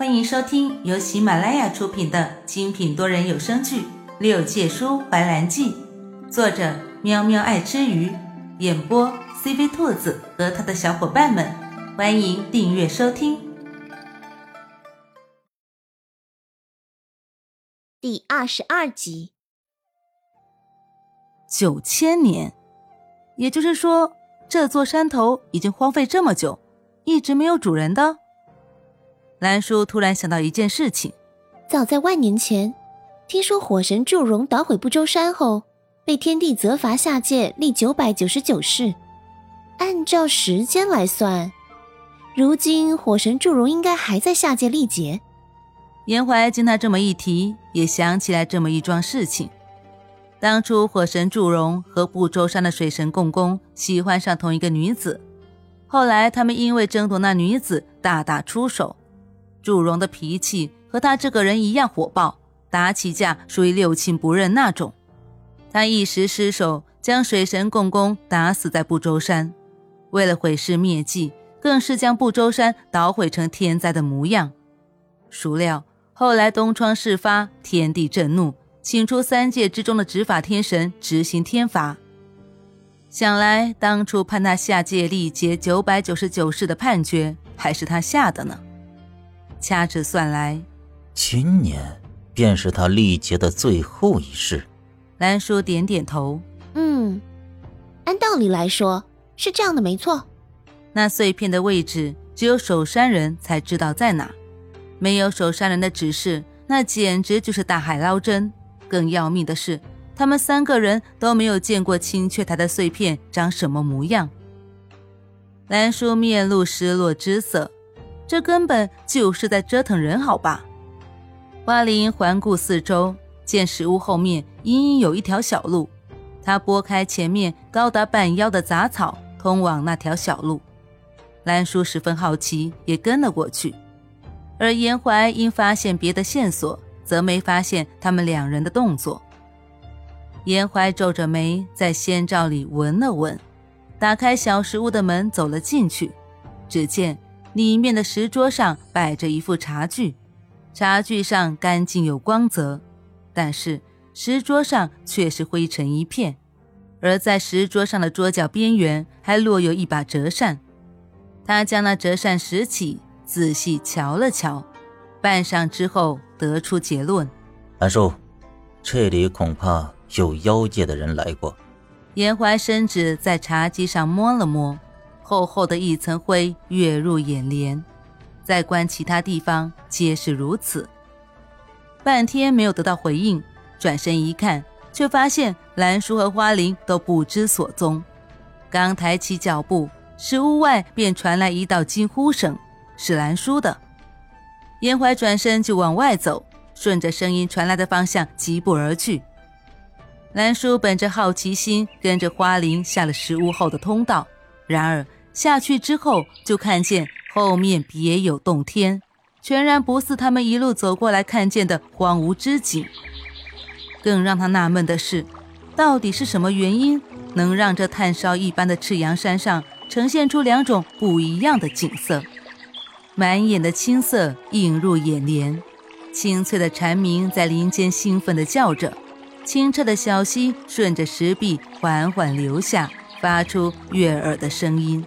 欢迎收听由喜马拉雅出品的精品多人有声剧《六界书怀兰记》，作者喵喵爱吃鱼，演播 CV 兔子和他的小伙伴们。欢迎订阅收听。第二十二集，九千年，也就是说，这座山头已经荒废这么久，一直没有主人的。兰叔突然想到一件事情：早在万年前，听说火神祝融捣毁不周山后，被天帝责罚下界历九百九十九世。按照时间来算，如今火神祝融应该还在下界历劫。严怀经他这么一提，也想起来这么一桩事情：当初火神祝融和不周山的水神共工喜欢上同一个女子，后来他们因为争夺那女子大打出手。祝融的脾气和他这个人一样火爆，打起架属于六亲不认那种。他一时失手，将水神共工打死在不周山。为了毁尸灭迹，更是将不周山捣毁成天灾的模样。孰料后来东窗事发，天地震怒，请出三界之中的执法天神执行天罚。想来当初判他下界历劫九百九十九世的判决，还是他下的呢。掐指算来，今年便是他历劫的最后一世。兰叔点点头，嗯，按道理来说是这样的，没错。那碎片的位置，只有守山人才知道在哪。没有守山人的指示，那简直就是大海捞针。更要命的是，他们三个人都没有见过青雀台的碎片长什么模样。兰叔面露失落之色。这根本就是在折腾人，好吧？花灵环顾四周，见石屋后面隐隐有一条小路，他拨开前面高达半腰的杂草，通往那条小路。兰叔十分好奇，也跟了过去。而严怀因发现别的线索，则没发现他们两人的动作。严怀皱着眉，在仙罩里闻了闻，打开小石屋的门，走了进去，只见。里面的石桌上摆着一副茶具，茶具上干净有光泽，但是石桌上却是灰尘一片。而在石桌上的桌角边缘还落有一把折扇。他将那折扇拾起，仔细瞧了瞧，半晌之后得出结论：兰叔，这里恐怕有妖界的人来过。严怀伸指在茶几上摸了摸。厚厚的一层灰跃入眼帘，再观其他地方皆是如此。半天没有得到回应，转身一看，却发现兰叔和花灵都不知所踪。刚抬起脚步，石屋外便传来一道惊呼声，是兰叔的。严怀转身就往外走，顺着声音传来的方向疾步而去。兰叔本着好奇心，跟着花灵下了石屋后的通道，然而。下去之后，就看见后面别有洞天，全然不似他们一路走过来看见的荒芜之景。更让他纳闷的是，到底是什么原因能让这炭烧一般的赤阳山上呈现出两种不一样的景色？满眼的青色映入眼帘，清脆的蝉鸣在林间兴奋地叫着，清澈的小溪顺着石壁缓缓流下，发出悦耳的声音。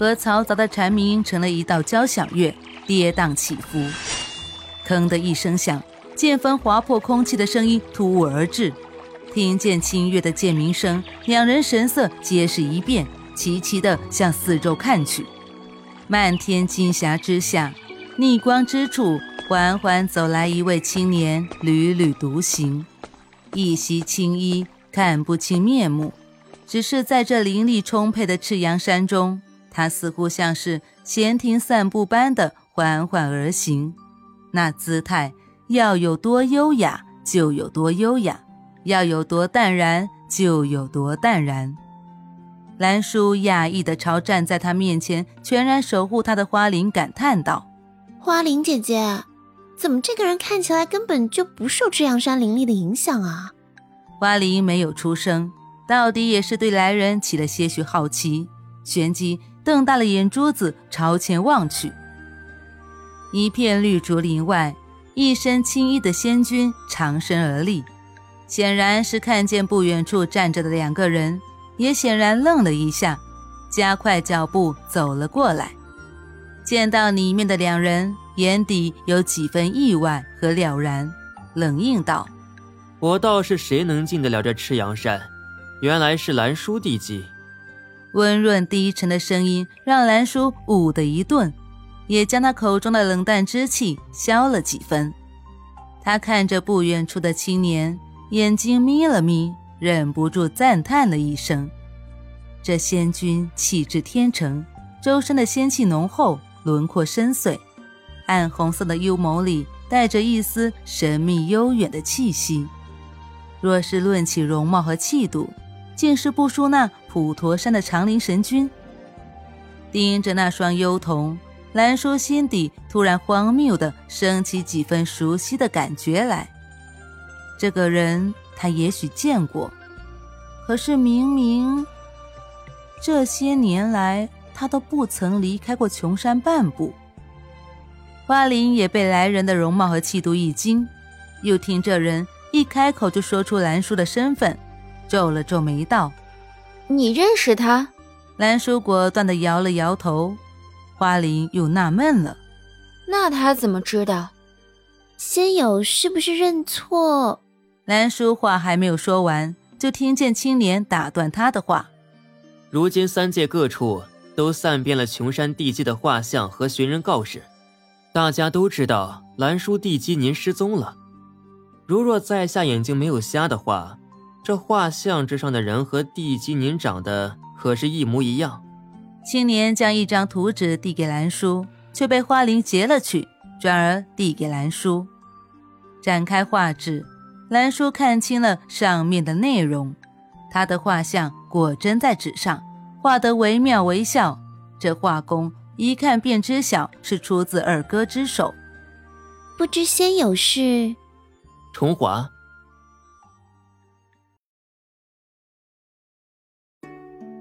和嘈杂的蝉鸣成了一道交响乐，跌宕起伏。砰的一声响，剑锋划破空气的声音突兀而至。听见清越的剑鸣声，两人神色皆是一变，齐齐地向四周看去。漫天金霞之下，逆光之处，缓缓走来一位青年，缕缕独行，一袭青衣，看不清面目，只是在这灵力充沛的赤阳山中。他似乎像是闲庭散步般的缓缓而行，那姿态要有多优雅就有多优雅，要有多淡然就有多淡然。兰叔讶异地朝站在他面前全然守护他的花灵感叹道：“花灵姐姐，怎么这个人看起来根本就不受赤阳山灵力的影响啊？”花灵没有出声，到底也是对来人起了些许好奇，旋即。瞪大了眼珠子朝前望去，一片绿竹林外，一身青衣的仙君长身而立，显然是看见不远处站着的两个人，也显然愣了一下，加快脚步走了过来。见到里面的两人，眼底有几分意外和了然，冷应道：“我道是谁能进得了这赤阳山？原来是兰叔弟姬。”温润低沉的声音让兰叔捂的一顿。也将他口中的冷淡之气消了几分。他看着不远处的青年，眼睛眯了眯，忍不住赞叹了一声：“这仙君气质天成，周身的仙气浓厚，轮廓深邃，暗红色的幽眸里带着一丝神秘悠远的气息。若是论起容貌和气度，竟是不输那普陀山的长林神君。”盯着那双幽瞳。兰叔心底突然荒谬的升起几分熟悉的感觉来。这个人他也许见过，可是明明这些年来他都不曾离开过琼山半步。花林也被来人的容貌和气度一惊，又听这人一开口就说出兰叔的身份，皱了皱眉道：“你认识他？”兰叔果断的摇了摇头。花灵又纳闷了，那他怎么知道？仙友是不是认错？兰叔话还没有说完，就听见青莲打断他的话：“如今三界各处都散遍了琼山地基的画像和寻人告示，大家都知道兰叔地基您失踪了。如若在下眼睛没有瞎的话，这画像之上的人和地基您长得可是一模一样。”青年将一张图纸递给兰叔，却被花灵截了去，转而递给兰叔。展开画纸，兰叔看清了上面的内容。他的画像果真在纸上，画得惟妙惟肖。这画工一看便知晓是出自二哥之手。不知仙友是？重华。